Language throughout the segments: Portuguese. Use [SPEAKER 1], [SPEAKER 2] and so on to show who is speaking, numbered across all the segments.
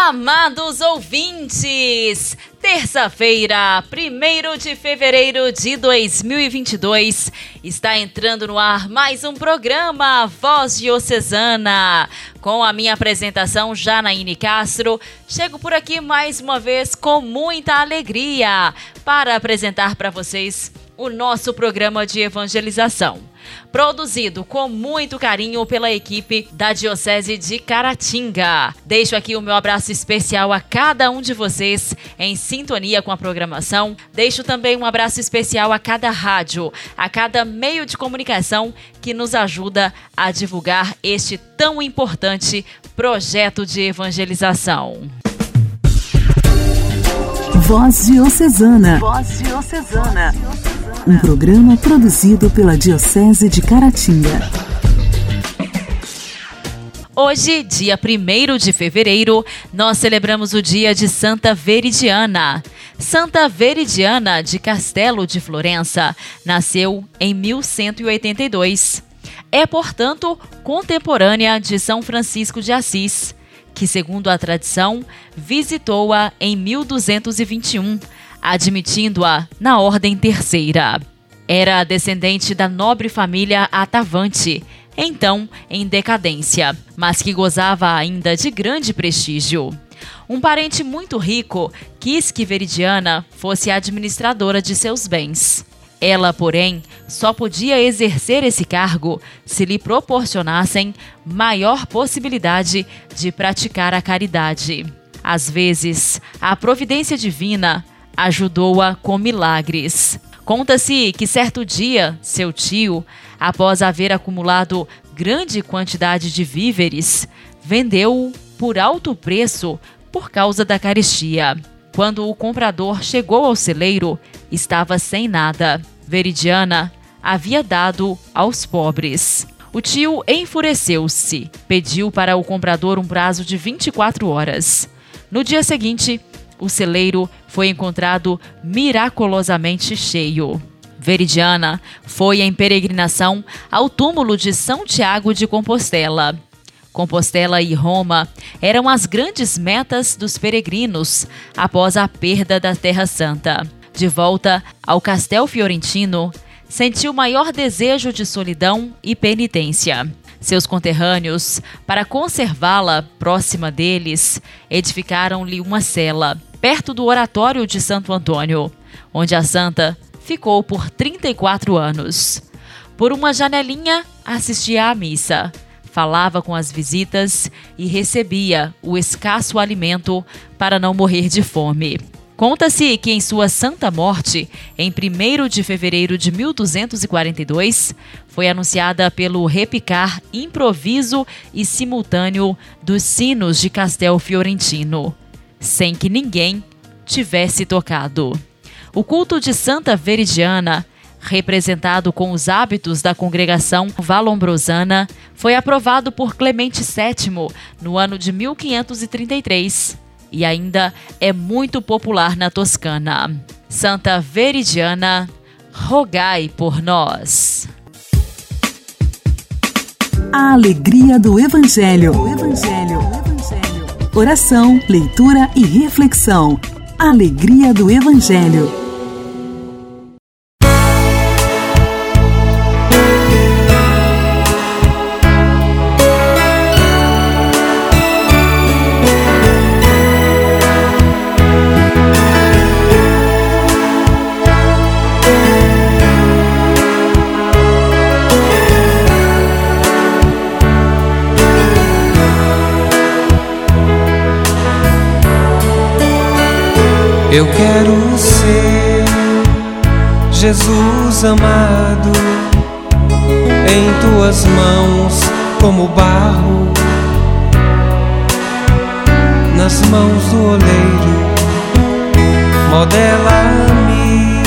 [SPEAKER 1] Amados ouvintes, terça-feira, 1 de fevereiro de 2022, está entrando no ar mais um programa Voz Diocesana. Com a minha apresentação, Janaíne Castro, chego por aqui mais uma vez com muita alegria para apresentar para vocês o nosso programa de evangelização. Produzido com muito carinho pela equipe da Diocese de Caratinga. Deixo aqui o meu abraço especial a cada um de vocês em sintonia com a programação. Deixo também um abraço especial a cada rádio, a cada meio de comunicação que nos ajuda a divulgar este tão importante projeto de evangelização.
[SPEAKER 2] Voz Diocesana. Voz Diocesana um programa produzido pela Diocese de Caratinga.
[SPEAKER 1] Hoje, dia 1 de fevereiro, nós celebramos o dia de Santa Veridiana. Santa Veridiana de Castelo de Florença nasceu em 1182. É, portanto, contemporânea de São Francisco de Assis, que, segundo a tradição, visitou-a em 1221 admitindo-a na Ordem Terceira. Era descendente da nobre família Atavante, então em decadência, mas que gozava ainda de grande prestígio. Um parente muito rico quis que Veridiana fosse administradora de seus bens. Ela, porém, só podia exercer esse cargo se lhe proporcionassem maior possibilidade de praticar a caridade. Às vezes, a providência divina ajudou-a com milagres. Conta-se que certo dia, seu tio, após haver acumulado grande quantidade de víveres, vendeu-o por alto preço por causa da carestia. Quando o comprador chegou ao celeiro, estava sem nada. Veridiana havia dado aos pobres. O tio enfureceu-se, pediu para o comprador um prazo de 24 horas. No dia seguinte, o celeiro foi encontrado miraculosamente cheio. Veridiana foi em peregrinação ao túmulo de São Tiago de Compostela. Compostela e Roma eram as grandes metas dos peregrinos após a perda da Terra Santa. De volta ao Castel Fiorentino, sentiu maior desejo de solidão e penitência. Seus conterrâneos, para conservá-la próxima deles, edificaram-lhe uma cela perto do oratório de Santo Antônio, onde a santa ficou por 34 anos. Por uma janelinha, assistia à missa, falava com as visitas e recebia o escasso alimento para não morrer de fome. Conta-se que em sua santa morte, em 1 de fevereiro de 1242, foi anunciada pelo repicar improviso e simultâneo dos sinos de Castel Fiorentino sem que ninguém tivesse tocado. O culto de Santa Veridiana, representado com os hábitos da congregação valombrosana, foi aprovado por Clemente VII no ano de 1533 e ainda é muito popular na Toscana. Santa Veridiana, rogai por nós.
[SPEAKER 2] A alegria do Evangelho. Evangelho. Evangelho. Oração, leitura e reflexão. Alegria do Evangelho.
[SPEAKER 3] Eu quero ser Jesus amado em tuas mãos como barro nas mãos do oleiro. Modela-me,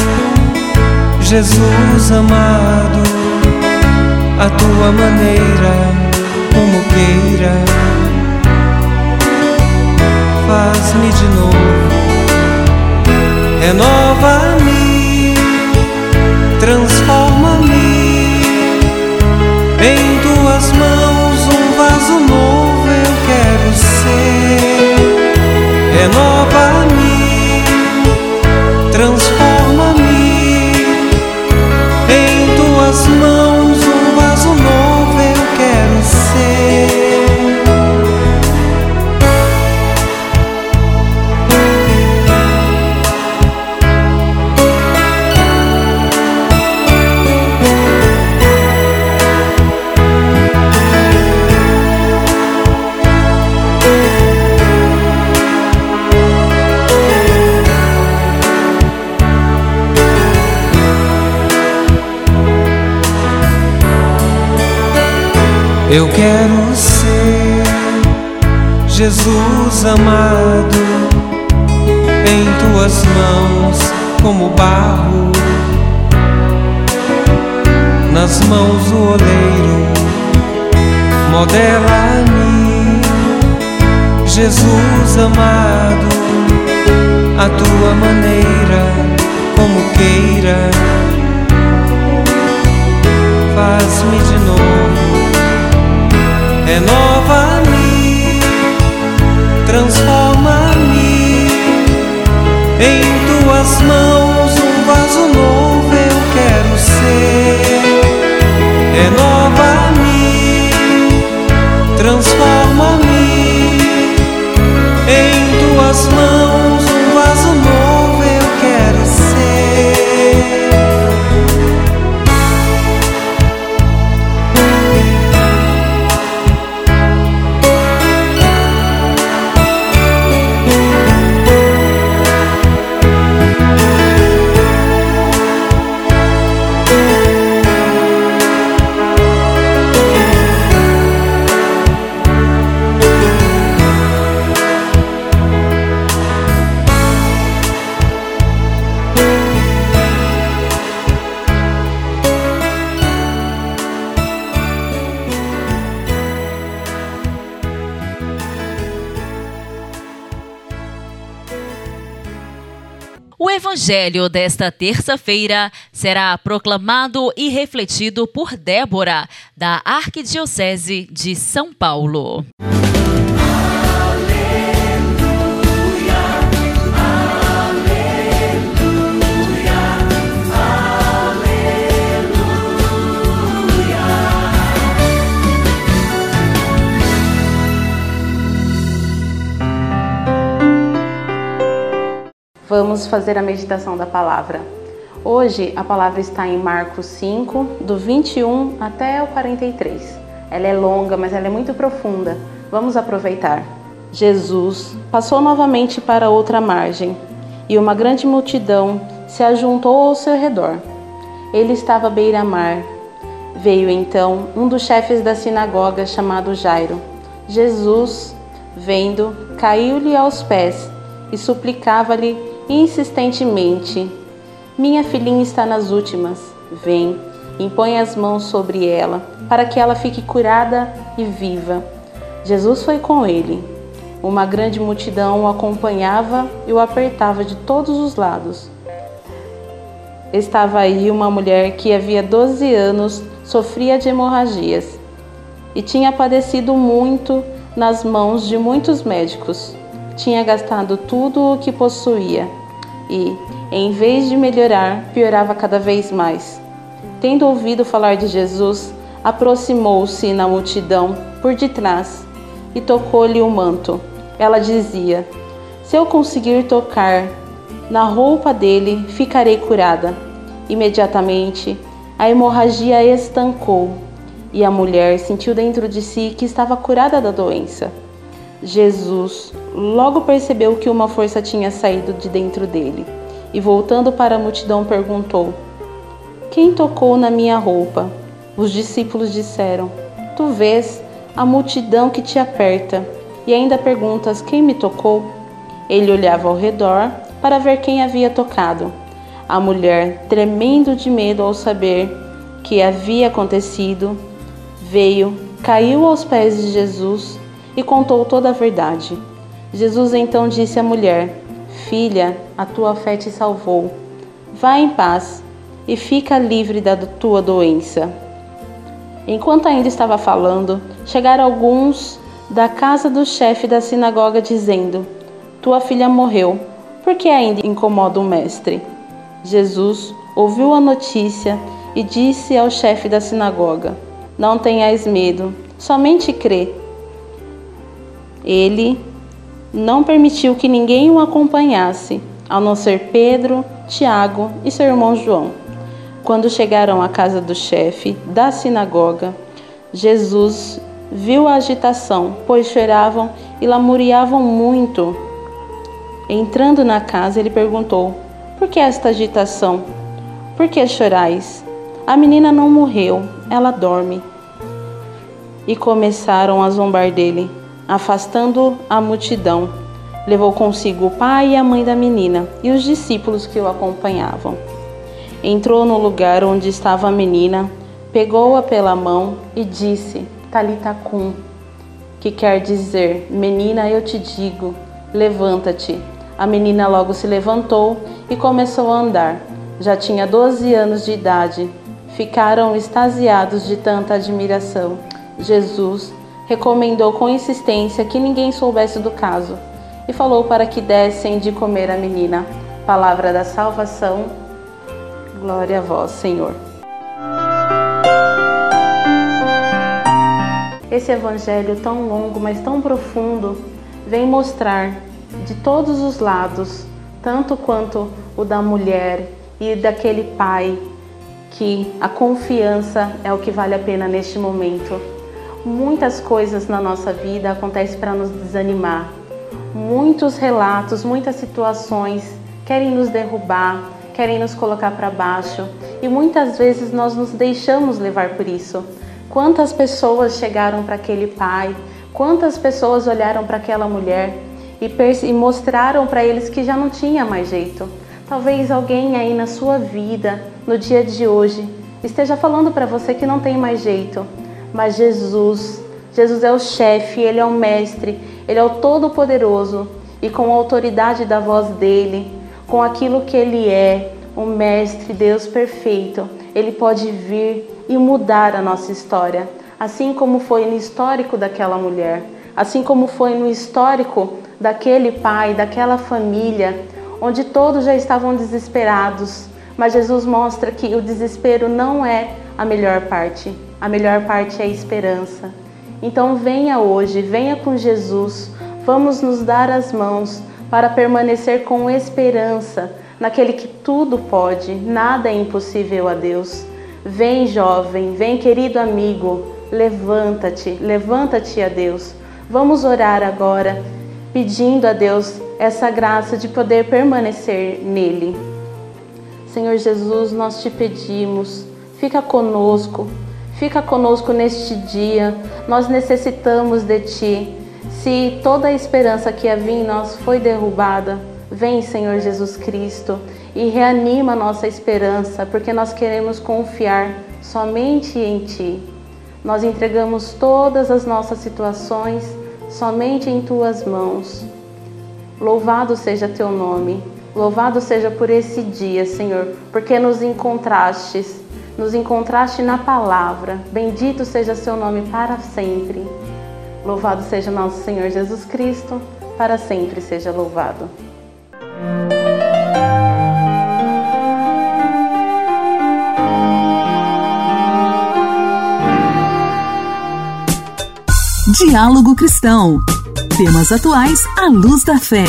[SPEAKER 3] Jesus amado, a tua maneira, como queira. Faz-me de novo renova-me, transforma-me. Em tuas mãos um vaso novo eu quero ser, renova-me. Eu quero ser Jesus amado em tuas mãos como barro nas mãos do oleiro. Modela-me, Jesus amado, a tua maneira, como queira. Faz-me de novo renova-me, transforma-me. Em tuas mãos, um vaso novo
[SPEAKER 1] O evangelho desta terça-feira será proclamado e refletido por Débora, da Arquidiocese de São Paulo.
[SPEAKER 4] Vamos fazer a meditação da palavra. Hoje a palavra está em Marcos 5, do 21 até o 43. Ela é longa, mas ela é muito profunda. Vamos aproveitar. Jesus passou novamente para outra margem e uma grande multidão se ajuntou ao seu redor. Ele estava à beira-mar. Veio então um dos chefes da sinagoga chamado Jairo. Jesus, vendo, caiu-lhe aos pés e suplicava-lhe insistentemente: Minha filhinha está nas últimas. Vem, impõe as mãos sobre ela, para que ela fique curada e viva. Jesus foi com ele. Uma grande multidão o acompanhava e o apertava de todos os lados. Estava aí uma mulher que havia 12 anos sofria de hemorragias e tinha padecido muito nas mãos de muitos médicos. Tinha gastado tudo o que possuía e, em vez de melhorar, piorava cada vez mais. Tendo ouvido falar de Jesus, aproximou-se na multidão por detrás e tocou-lhe o manto. Ela dizia: Se eu conseguir tocar na roupa dele, ficarei curada. Imediatamente, a hemorragia estancou e a mulher sentiu dentro de si que estava curada da doença. Jesus logo percebeu que uma força tinha saído de dentro dele e, voltando para a multidão, perguntou: Quem tocou na minha roupa? Os discípulos disseram: Tu vês a multidão que te aperta e ainda perguntas: Quem me tocou? Ele olhava ao redor para ver quem havia tocado. A mulher, tremendo de medo ao saber que havia acontecido, veio, caiu aos pés de Jesus e contou toda a verdade. Jesus então disse à mulher: Filha, a tua fé te salvou. Vá em paz e fica livre da tua doença. Enquanto ainda estava falando, chegaram alguns da casa do chefe da sinagoga dizendo: Tua filha morreu, por que ainda incomoda o mestre? Jesus ouviu a notícia e disse ao chefe da sinagoga: Não tenhais medo, somente crê. Ele não permitiu que ninguém o acompanhasse, a não ser Pedro, Tiago e seu irmão João. Quando chegaram à casa do chefe da sinagoga, Jesus viu a agitação, pois choravam e lamuriavam muito. Entrando na casa, ele perguntou: Por que esta agitação? Por que chorais? A menina não morreu, ela dorme. E começaram a zombar dele, afastando a multidão. Levou consigo o pai e a mãe da menina e os discípulos que o acompanhavam. Entrou no lugar onde estava a menina, pegou-a pela mão e disse: Talita cum, que quer dizer: Menina, eu te digo, levanta-te. A menina logo se levantou e começou a andar. Já tinha 12 anos de idade. Ficaram extasiados de tanta admiração. Jesus recomendou com insistência que ninguém soubesse do caso e falou para que dessem de comer a menina. Palavra da salvação. Glória a vós, Senhor. Esse evangelho tão longo, mas tão profundo, vem mostrar de todos os lados, tanto quanto o da mulher e daquele pai, que a confiança é o que vale a pena neste momento. Muitas coisas na nossa vida acontecem para nos desanimar. Muitos relatos, muitas situações querem nos derrubar, querem nos colocar para baixo e muitas vezes nós nos deixamos levar por isso. Quantas pessoas chegaram para aquele pai, quantas pessoas olharam para aquela mulher e, e mostraram para eles que já não tinha mais jeito. Talvez alguém aí na sua vida, no dia de hoje, esteja falando para você que não tem mais jeito, mas Jesus, Jesus é o chefe, ele é o mestre, ele é o todo-poderoso. E com a autoridade da voz dele, com aquilo que ele é, o mestre, Deus perfeito, ele pode vir e mudar a nossa história, assim como foi no histórico daquela mulher, assim como foi no histórico daquele pai, daquela família, onde todos já estavam desesperados. Mas Jesus mostra que o desespero não é a melhor parte, a melhor parte é a esperança. Então venha hoje, venha com Jesus, vamos nos dar as mãos para permanecer com esperança naquele que tudo pode, nada é impossível a Deus. Vem, jovem, vem, querido amigo, levanta-te, levanta-te a Deus. Vamos orar agora, pedindo a Deus essa graça de poder permanecer nele. Senhor Jesus, nós te pedimos, fica conosco, fica conosco neste dia. Nós necessitamos de ti. Se toda a esperança que havia em nós foi derrubada, vem, Senhor Jesus Cristo e reanima nossa esperança, porque nós queremos confiar somente em Ti. Nós entregamos todas as nossas situações somente em Tuas mãos. Louvado seja Teu nome, louvado seja por esse dia, Senhor, porque nos encontrastes, nos encontraste na palavra. Bendito seja Seu nome para sempre. Louvado seja nosso Senhor Jesus Cristo, para sempre seja louvado.
[SPEAKER 2] Diálogo Cristão. Temas atuais à luz da fé.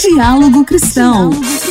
[SPEAKER 2] Diálogo Cristão.
[SPEAKER 1] Três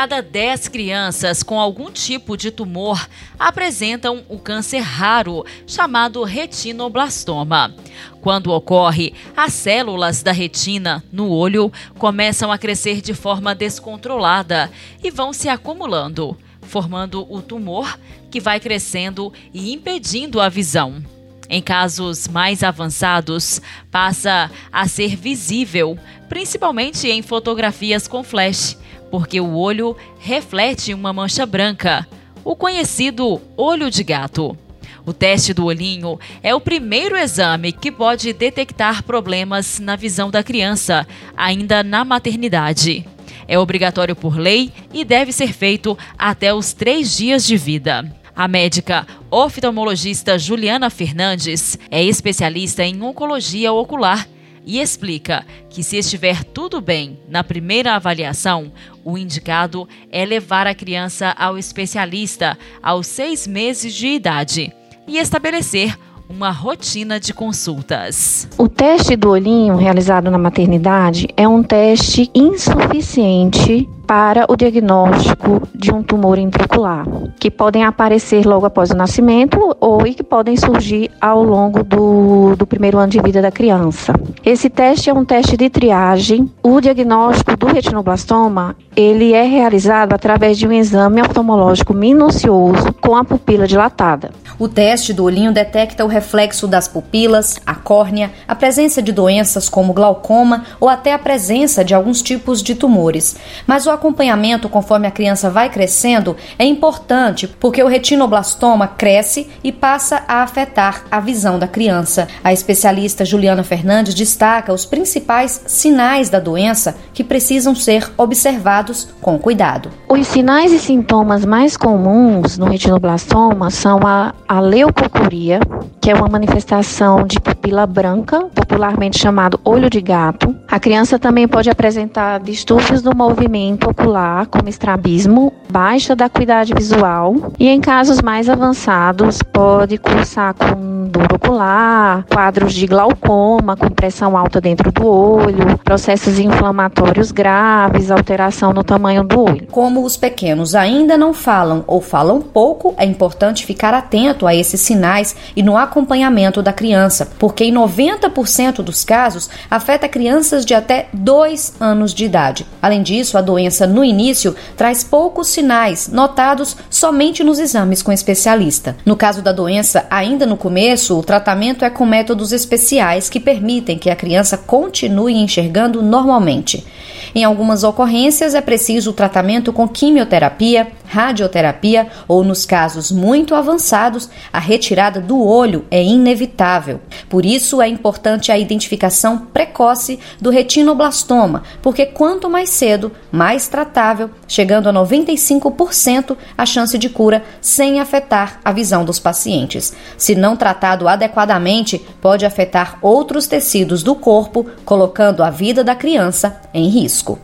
[SPEAKER 1] cada dez crianças com algum tipo de tumor apresentam o câncer raro chamado retinoblastoma. Quando ocorre, as células da retina no olho começam a crescer de forma descontrolada e vão se acumulando, formando o tumor que vai crescendo e impedindo a visão. Em casos mais avançados, passa a ser visível, principalmente em fotografias com flash, porque o olho reflete uma mancha branca, o conhecido olho de gato. O teste do olhinho é o primeiro exame que pode detectar problemas na visão da criança, ainda na maternidade. É obrigatório por lei e deve ser feito até os três dias de vida. A médica oftalmologista Juliana Fernandes é especialista em oncologia ocular e explica que, se estiver tudo bem na primeira avaliação, o indicado é levar a criança ao especialista aos seis meses de idade e estabelecer uma rotina de consultas.
[SPEAKER 5] O teste do olhinho realizado na maternidade é um teste insuficiente para o diagnóstico de um tumor intraocular, que podem aparecer logo após o nascimento ou e que podem surgir ao longo do, do primeiro ano de vida da criança. Esse teste é um teste de triagem. O diagnóstico do retinoblastoma ele é realizado através de um exame oftalmológico minucioso com a pupila dilatada.
[SPEAKER 6] O teste do olhinho detecta o reflexo das pupilas, a córnea, a presença de doenças como glaucoma ou até a presença de alguns tipos de tumores. Mas o acompanhamento conforme a criança vai crescendo é importante porque o retinoblastoma cresce e passa a afetar a visão da criança. A especialista Juliana Fernandes destaca os principais sinais da doença que precisam ser observados com cuidado.
[SPEAKER 5] Os sinais e sintomas mais comuns no retinoblastoma são a, a leucocoria, que é uma manifestação de pupila branca, popularmente chamado olho de gato. A criança também pode apresentar distúrbios do movimento ocular, como estrabismo, baixa da acuidade visual e em casos mais avançados pode cursar com dor ocular, quadros de glaucoma com pressão alta dentro do olho, processos inflamatórios graves, alteração no tamanho do olho.
[SPEAKER 6] Como os pequenos ainda não falam ou falam pouco, é importante ficar atento a esses sinais e no acompanhamento da criança, porque em 90% dos casos afeta crianças de até 2 anos de idade. Além disso, a doença no início traz poucos sinais notados somente nos exames com especialista. No caso da doença, ainda no começo, o tratamento é com métodos especiais que permitem que a criança continue enxergando normalmente. Em algumas ocorrências, é preciso o tratamento com quimioterapia, radioterapia ou, nos casos muito avançados, a retirada do olho é inevitável. Por isso, é importante a identificação precoce do retinoblastoma, porque quanto mais cedo, mais tratável, chegando a 95% a chance de cura sem afetar a visão dos pacientes. Se não tratado adequadamente, pode afetar outros tecidos do corpo, colocando a vida da criança em risco.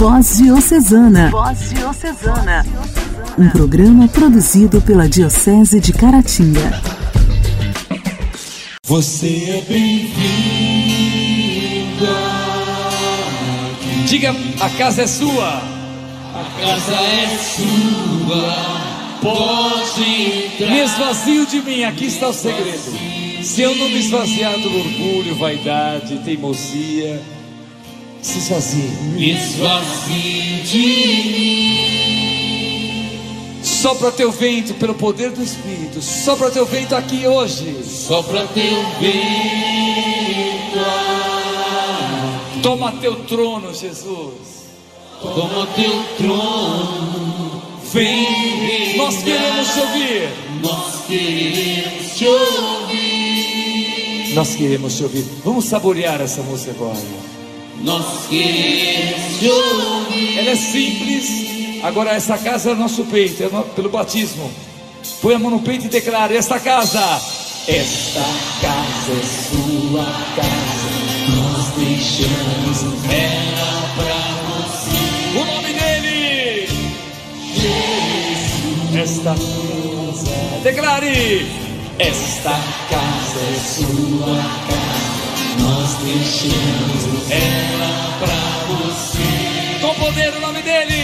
[SPEAKER 2] Voz Diocesana. Voz Diocesana. Um programa produzido pela Diocese de Caratinga.
[SPEAKER 3] Você é bem-vinda.
[SPEAKER 7] Diga, a casa é sua.
[SPEAKER 3] A casa é sua. Pode entrar.
[SPEAKER 7] Me esvazio de mim, aqui está o segredo. Se eu não me esvaziar do orgulho, vaidade, teimosia, se esvazie.
[SPEAKER 3] Me esvazie de mim.
[SPEAKER 7] Sopra teu vento pelo poder do Espírito. Sopra teu vento aqui hoje.
[SPEAKER 3] Sopra teu vento.
[SPEAKER 7] Toma teu trono, Jesus.
[SPEAKER 3] Toma teu trono. Vem.
[SPEAKER 7] Nós queremos te ouvir.
[SPEAKER 3] Nós queremos te ouvir.
[SPEAKER 7] Nós queremos te ouvir. Vamos saborear essa música agora.
[SPEAKER 3] Nós queremos te ouvir.
[SPEAKER 7] Ela é simples. Agora essa casa é nosso peito, é no- pelo batismo. Põe a mão no peito e declara: esta casa. Esta casa é sua casa.
[SPEAKER 3] Nós deixamos ela pra você.
[SPEAKER 7] O nome dele. Esta casa. Declare.
[SPEAKER 3] Esta casa é sua casa. Nós deixamos ela pra você.
[SPEAKER 7] Com poder o nome dele.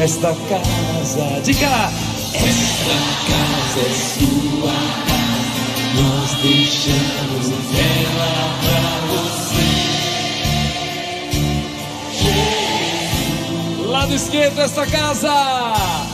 [SPEAKER 7] Esta casa. Diga.
[SPEAKER 3] Esta casa é sua casa. Nós deixamos ela pra você.
[SPEAKER 7] Lado esquerdo esta casa.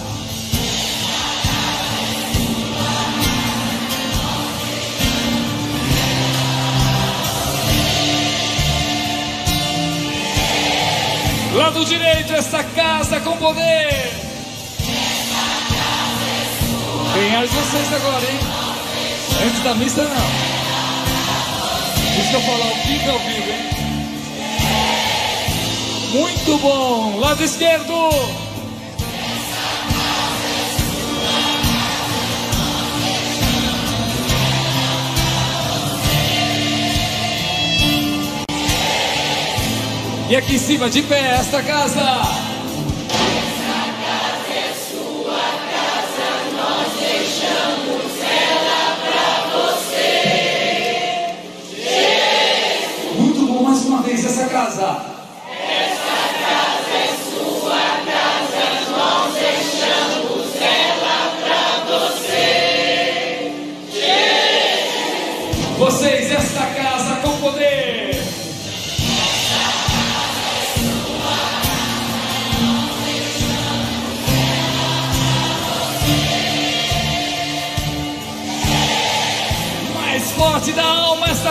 [SPEAKER 7] Lado direito esta casa com poder. Ganhar de vocês agora, hein? Antes da missa não. Deixa eu falar o que ao vivo, hein? Muito bom. Lado esquerdo. E aqui em cima, de pé, esta casa.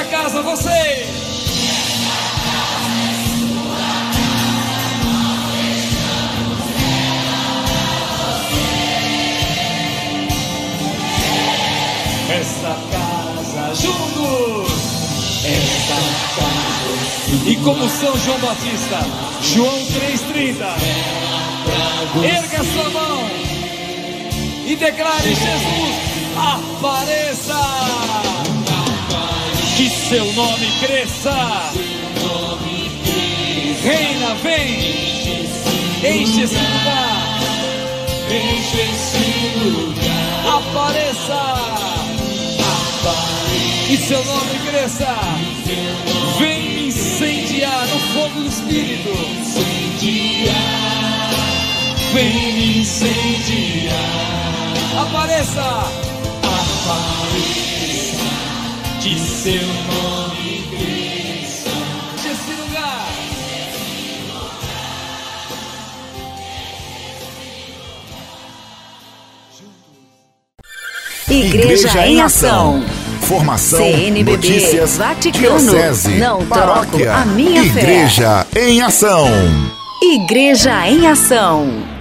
[SPEAKER 7] Esta casa, vocês. Esta casa juntos. Esta casa. E como São João Batista, João 3:30. Erga sua mão e declare Jesus apareça. Que seu nome cresça. Reina, vem. Enche esse lugar. Enche esse lugar. Apareça. Que seu nome cresça. Vem incendiar no fogo do Espírito. Vem incendiar. Apareça. Apareça. Que seu nome cresça. Esse lugar.
[SPEAKER 8] Igreja em Ação. Formação,
[SPEAKER 9] CNBB,
[SPEAKER 8] notícias,
[SPEAKER 9] Vaticano,
[SPEAKER 8] diocese,
[SPEAKER 9] não
[SPEAKER 8] paróquia,
[SPEAKER 9] troco a minha fé.
[SPEAKER 8] Igreja em Ação.
[SPEAKER 9] Igreja em Ação.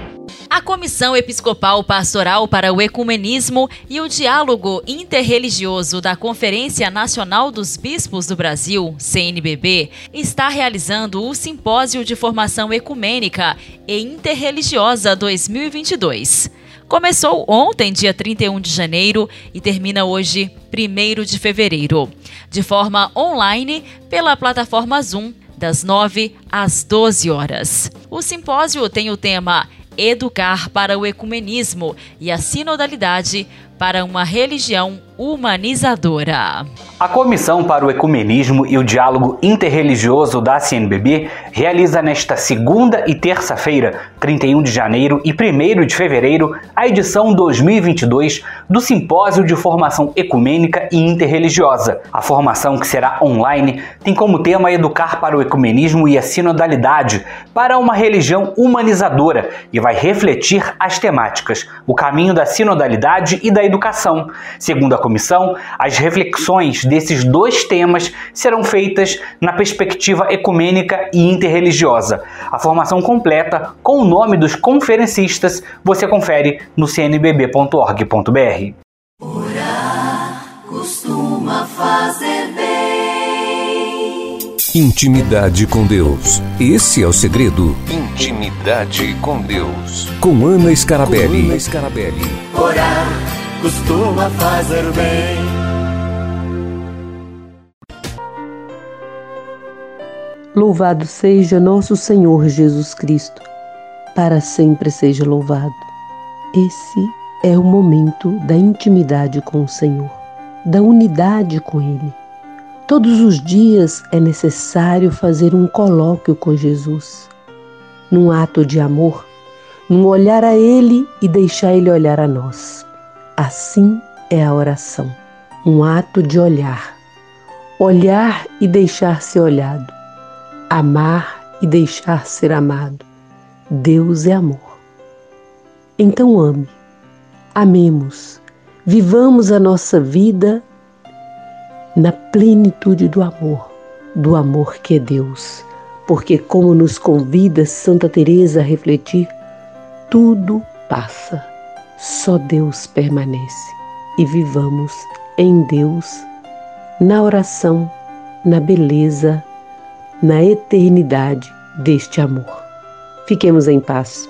[SPEAKER 1] A Comissão Episcopal Pastoral para o Ecumenismo e o Diálogo Interreligioso da Conferência Nacional dos Bispos do Brasil, CNBB, está realizando o Simpósio de Formação Ecumênica e Interreligiosa 2022. Começou ontem, dia 31 de janeiro, e termina hoje, 1 de fevereiro, de forma online pela plataforma Zoom, das 9 às 12 horas. O simpósio tem o tema Educar para o Ecumenismo e a Sinodalidade para uma Religião Humanizadora.
[SPEAKER 10] A Comissão para o Ecumenismo e o Diálogo Interreligioso da CNBB realiza nesta segunda e terça-feira, 31 de janeiro e 1 de fevereiro, a edição 2022 do Simpósio de Formação Ecumênica e Interreligiosa. A formação, que será online, tem como tema educar para o ecumenismo e a sinodalidade para uma religião humanizadora e vai refletir as temáticas, o caminho da sinodalidade e da educação. Segundo a comissão, as reflexões desses dois temas serão feitas na perspectiva ecumênica e interreligiosa. A formação completa, com o nome dos conferencistas, você confere no cnbb.org.br.
[SPEAKER 11] costuma fazer bem.
[SPEAKER 12] Intimidade com Deus. Esse é o segredo. Intimidade com Deus. Com Ana Scarabelli. Com Ana Scarabelli.
[SPEAKER 11] Orar costuma fazer bem.
[SPEAKER 13] Louvado seja nosso Senhor Jesus Cristo, para sempre seja louvado. Esse é o momento da intimidade com o Senhor, da unidade com Ele. Todos os dias é necessário fazer um colóquio com Jesus, num ato de amor, num olhar a Ele e deixar Ele olhar a nós. Assim é a oração, um ato de olhar, olhar e deixar ser olhado amar e deixar ser amado. Deus é amor. Então ame, amemos, vivamos a nossa vida na plenitude do amor, do amor que é Deus. Porque como nos convida Santa Teresa a refletir, tudo passa, só Deus permanece. E vivamos em Deus, na oração, na beleza, na eternidade
[SPEAKER 14] deste amor. Fiquemos em paz.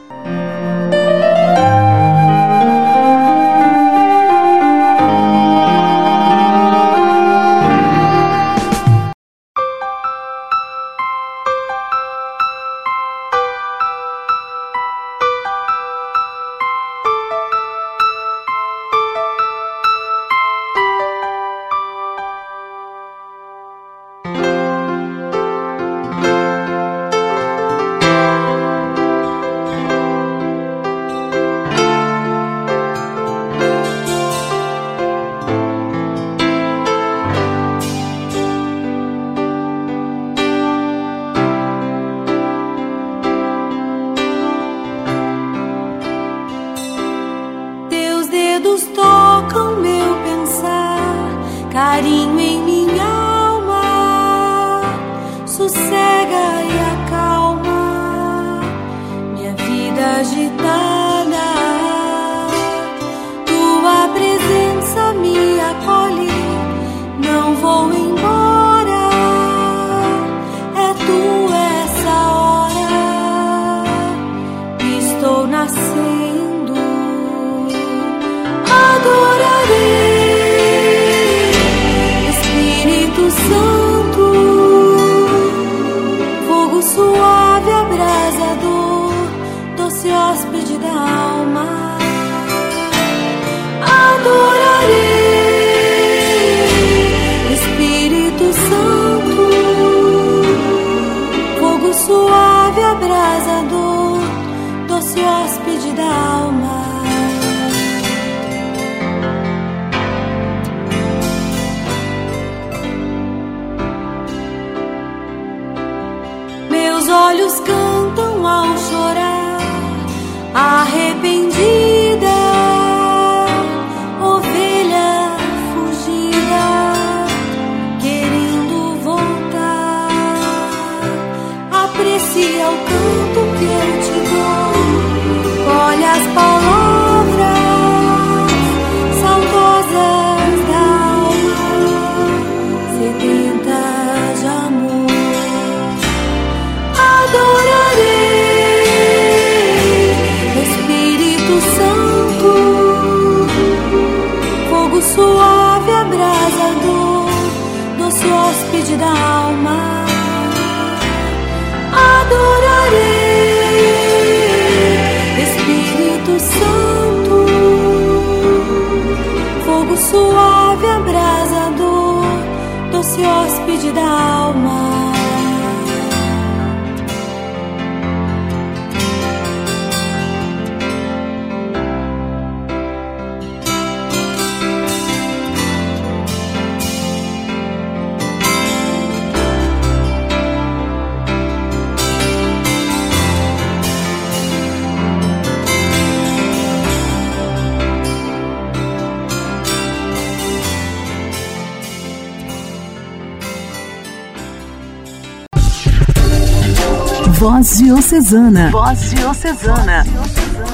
[SPEAKER 2] Voz Diocesana.
[SPEAKER 9] Voz Diocesana.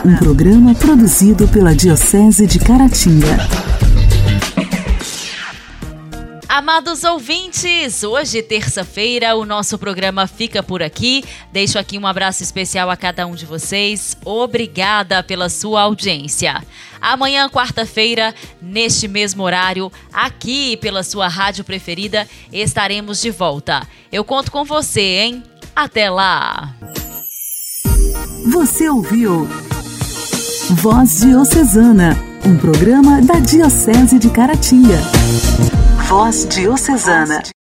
[SPEAKER 2] Um programa produzido pela Diocese de Caratinga.
[SPEAKER 1] Amados ouvintes, hoje, terça-feira, o nosso programa fica por aqui. Deixo aqui um abraço especial a cada um de vocês. Obrigada pela sua audiência. Amanhã, quarta-feira, neste mesmo horário, aqui pela sua rádio preferida, estaremos de volta. Eu conto com você, hein? Até lá!
[SPEAKER 2] Você ouviu Voz Diocesana, um programa da Diocese de Caratinga. Voz Diocesana.